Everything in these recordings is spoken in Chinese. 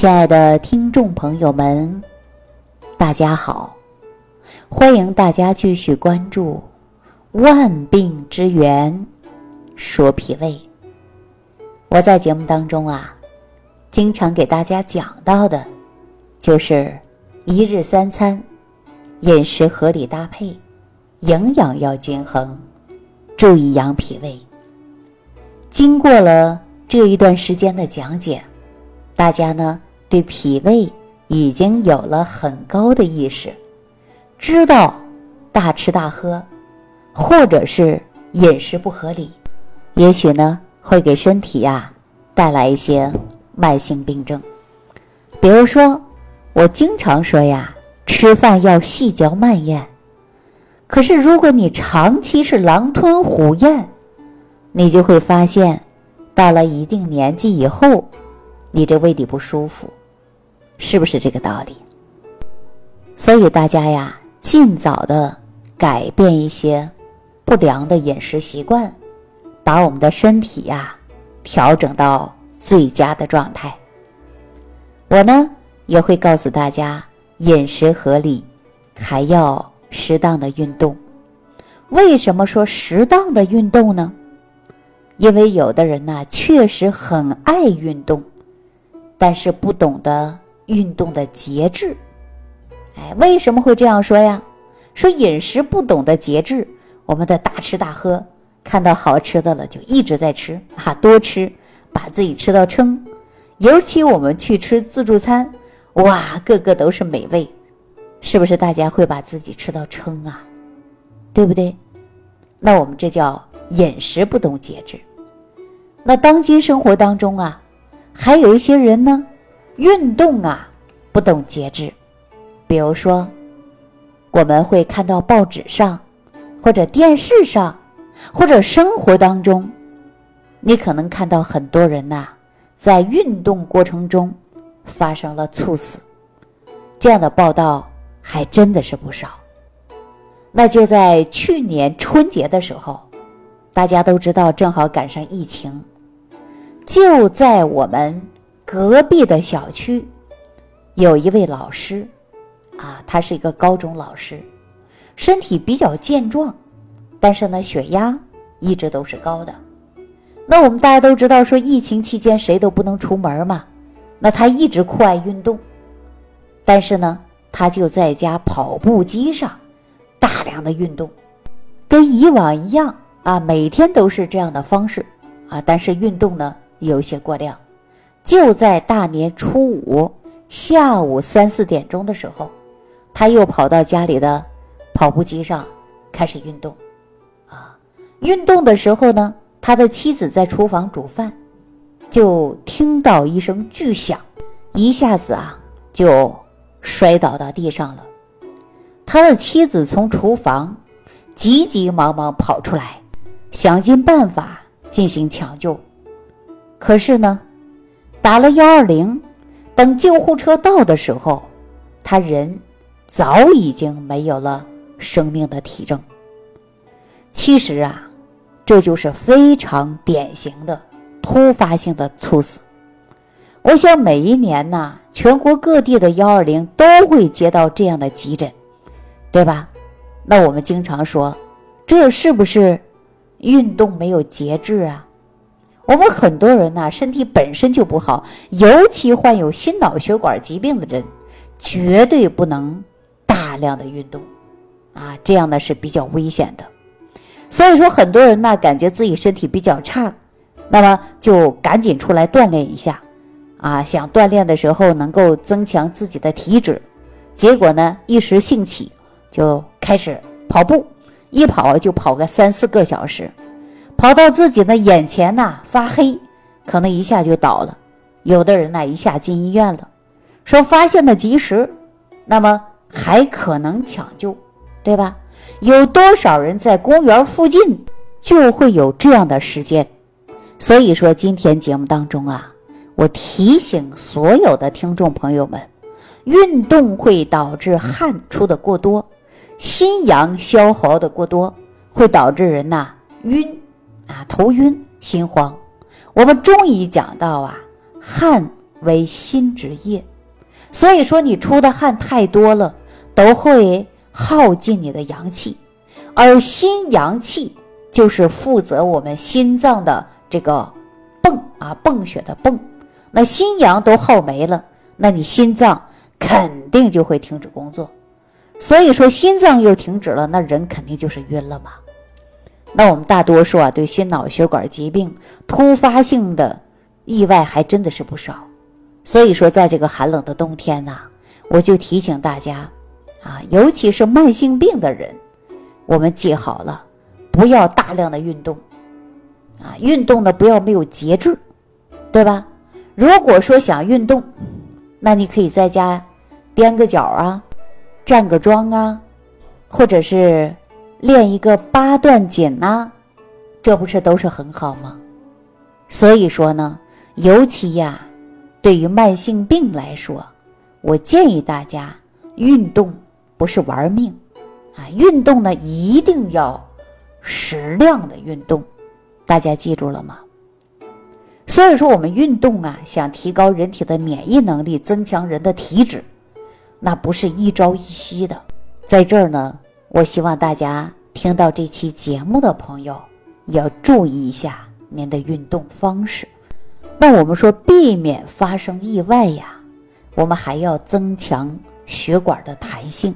亲爱的听众朋友们，大家好！欢迎大家继续关注《万病之源》，说脾胃。我在节目当中啊，经常给大家讲到的，就是一日三餐饮食合理搭配，营养要均衡，注意养脾胃。经过了这一段时间的讲解。大家呢对脾胃已经有了很高的意识，知道大吃大喝，或者是饮食不合理，也许呢会给身体呀带来一些慢性病症。比如说，我经常说呀，吃饭要细嚼慢咽。可是如果你长期是狼吞虎咽，你就会发现，到了一定年纪以后。你这胃里不舒服，是不是这个道理？所以大家呀，尽早的改变一些不良的饮食习惯，把我们的身体呀调整到最佳的状态。我呢也会告诉大家，饮食合理，还要适当的运动。为什么说适当的运动呢？因为有的人呢确实很爱运动。但是不懂得运动的节制，哎，为什么会这样说呀？说饮食不懂得节制，我们的大吃大喝，看到好吃的了就一直在吃啊，多吃，把自己吃到撑。尤其我们去吃自助餐，哇，个个都是美味，是不是？大家会把自己吃到撑啊，对不对？那我们这叫饮食不懂节制。那当今生活当中啊。还有一些人呢，运动啊不懂节制，比如说，我们会看到报纸上，或者电视上，或者生活当中，你可能看到很多人呐，在运动过程中发生了猝死，这样的报道还真的是不少。那就在去年春节的时候，大家都知道，正好赶上疫情。就在我们隔壁的小区，有一位老师，啊，他是一个高中老师，身体比较健壮，但是呢，血压一直都是高的。那我们大家都知道，说疫情期间谁都不能出门嘛，那他一直酷爱运动，但是呢，他就在家跑步机上大量的运动，跟以往一样啊，每天都是这样的方式啊，但是运动呢。有一些过量，就在大年初五下午三四点钟的时候，他又跑到家里的跑步机上开始运动。啊，运动的时候呢，他的妻子在厨房煮饭，就听到一声巨响，一下子啊就摔倒到地上了。他的妻子从厨房急急忙忙跑出来，想尽办法进行抢救。可是呢，打了幺二零，等救护车到的时候，他人早已经没有了生命的体征。其实啊，这就是非常典型的突发性的猝死。我想每一年呢，全国各地的幺二零都会接到这样的急诊，对吧？那我们经常说，这是不是运动没有节制啊？我们很多人呢，身体本身就不好，尤其患有心脑血管疾病的人，绝对不能大量的运动，啊，这样呢是比较危险的。所以说，很多人呢感觉自己身体比较差，那么就赶紧出来锻炼一下，啊，想锻炼的时候能够增强自己的体质，结果呢一时兴起就开始跑步，一跑就跑个三四个小时。跑到自己的眼前呐，发黑，可能一下就倒了。有的人呢，一下进医院了，说发现的及时，那么还可能抢救，对吧？有多少人在公园附近就会有这样的事件？所以说，今天节目当中啊，我提醒所有的听众朋友们，运动会导致汗出的过多，心阳消耗的过多，会导致人呐晕。啊，头晕心慌。我们中医讲到啊，汗为心之液，所以说你出的汗太多了，都会耗尽你的阳气，而心阳气就是负责我们心脏的这个泵啊，泵血的泵。那心阳都耗没了，那你心脏肯定就会停止工作。所以说心脏又停止了，那人肯定就是晕了嘛。那我们大多数啊，对心脑血管疾病突发性的意外还真的是不少。所以说，在这个寒冷的冬天呐，我就提醒大家啊，尤其是慢性病的人，我们记好了，不要大量的运动啊，运动呢不要没有节制，对吧？如果说想运动，那你可以在家踮个脚啊，站个桩啊，或者是。练一个八段锦呐，这不是都是很好吗？所以说呢，尤其呀，对于慢性病来说，我建议大家运动不是玩命啊，运动呢一定要适量的运动，大家记住了吗？所以说我们运动啊，想提高人体的免疫能力，增强人的体质，那不是一朝一夕的，在这儿呢。我希望大家听到这期节目的朋友要注意一下您的运动方式。那我们说避免发生意外呀，我们还要增强血管的弹性。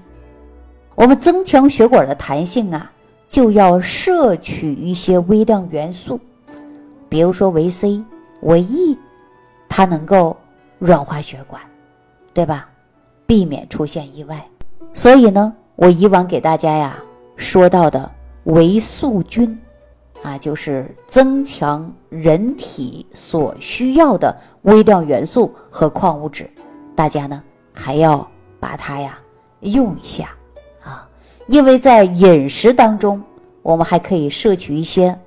我们增强血管的弹性啊，就要摄取一些微量元素，比如说维 C、维 E，它能够软化血管，对吧？避免出现意外。所以呢。我以往给大家呀说到的维素菌，啊，就是增强人体所需要的微量元素和矿物质，大家呢还要把它呀用一下啊，因为在饮食当中，我们还可以摄取一些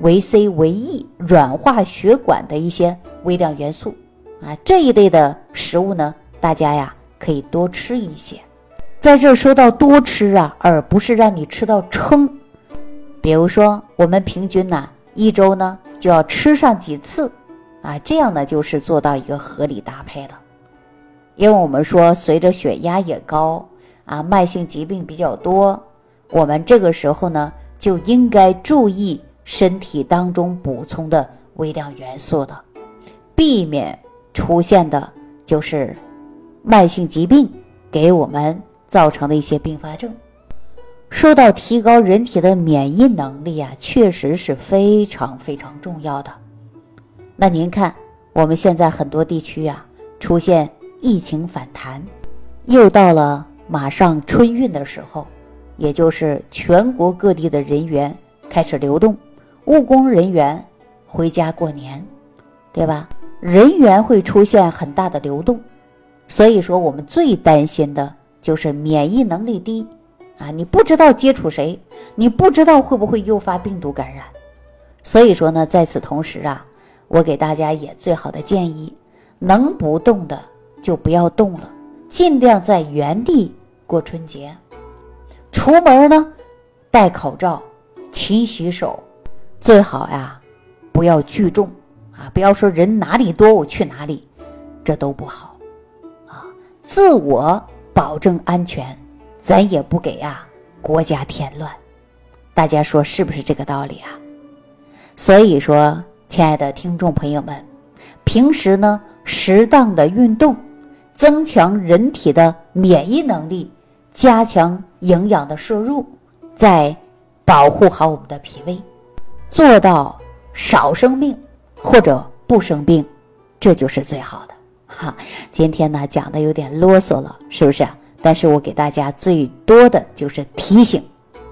维 C、维 E 软化血管的一些微量元素啊，这一类的食物呢，大家呀可以多吃一些。在这说到多吃啊，而不是让你吃到撑。比如说，我们平均呢一周呢就要吃上几次，啊，这样呢就是做到一个合理搭配了。因为我们说，随着血压也高啊，慢性疾病比较多，我们这个时候呢就应该注意身体当中补充的微量元素的，避免出现的就是慢性疾病给我们。造成的一些并发症，说到提高人体的免疫能力啊，确实是非常非常重要的。那您看，我们现在很多地区啊出现疫情反弹，又到了马上春运的时候，也就是全国各地的人员开始流动，务工人员回家过年，对吧？人员会出现很大的流动，所以说我们最担心的。就是免疫能力低，啊，你不知道接触谁，你不知道会不会诱发病毒感染，所以说呢，在此同时啊，我给大家也最好的建议，能不动的就不要动了，尽量在原地过春节。出门呢，戴口罩，勤洗手，最好呀，不要聚众啊，不要说人哪里多我去哪里，这都不好啊，自我。保证安全，咱也不给啊国家添乱。大家说是不是这个道理啊？所以说，亲爱的听众朋友们，平时呢适当的运动，增强人体的免疫能力，加强营养的摄入，再保护好我们的脾胃，做到少生病或者不生病，这就是最好的。哈，今天呢讲的有点啰嗦了，是不是？但是我给大家最多的就是提醒，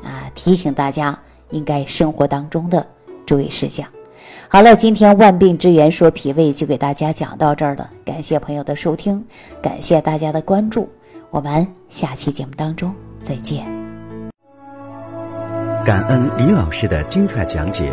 啊，提醒大家应该生活当中的注意事项。好了，今天万病之源说脾胃就给大家讲到这儿了，感谢朋友的收听，感谢大家的关注，我们下期节目当中再见。感恩李老师的精彩讲解。